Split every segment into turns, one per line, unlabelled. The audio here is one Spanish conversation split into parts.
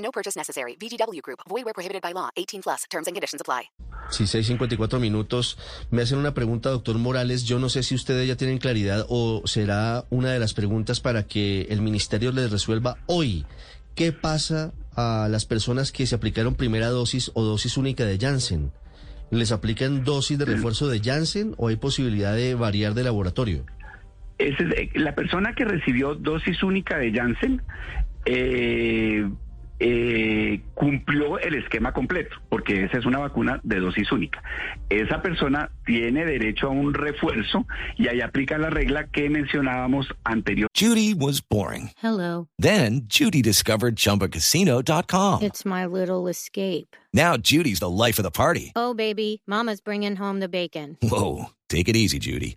No purchase necessary. VGW Group. Void where prohibited by law. 18 plus. Terms and conditions apply.
Sí, 6.54 minutos. Me hacen una pregunta, doctor Morales. Yo no sé si ustedes ya tienen claridad o será una de las preguntas para que el ministerio les resuelva hoy. ¿Qué pasa a las personas que se aplicaron primera dosis o dosis única de Janssen? ¿Les aplican dosis de refuerzo de Janssen o hay posibilidad de variar de laboratorio?
Es, eh, la persona que recibió dosis única de Janssen eh, eh, cumplió el esquema completo, porque esa es una vacuna de dosis única. Esa persona tiene derecho a un refuerzo y ahí aplica la regla que mencionábamos anteriormente.
Judy was boring.
Hello.
Then Judy discovered ChumbaCasino.com.
It's my little escape.
Now Judy's the life of the party.
Oh, baby, Mama's bringing home the bacon.
Whoa, take it easy, Judy.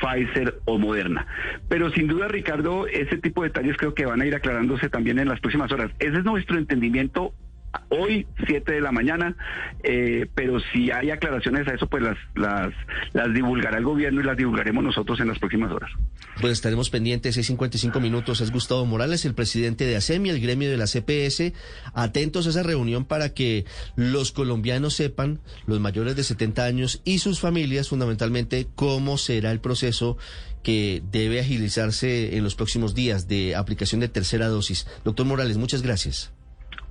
Pfizer o Moderna. Pero sin duda, Ricardo, ese tipo de detalles creo que van a ir aclarándose también en las próximas horas. Ese es nuestro entendimiento hoy, 7 de la mañana, eh, pero si hay aclaraciones a eso, pues las, divulgará el gobierno y las divulgaremos nosotros en las próximas horas.
Pues estaremos pendientes, 6.55 minutos. Es Gustavo Morales, el presidente de ASEMI, el gremio de la CPS, atentos a esa reunión para que los colombianos sepan, los mayores de 70 años y sus familias, fundamentalmente, cómo será el proceso que debe agilizarse en los próximos días de aplicación de tercera dosis. Doctor Morales, muchas gracias.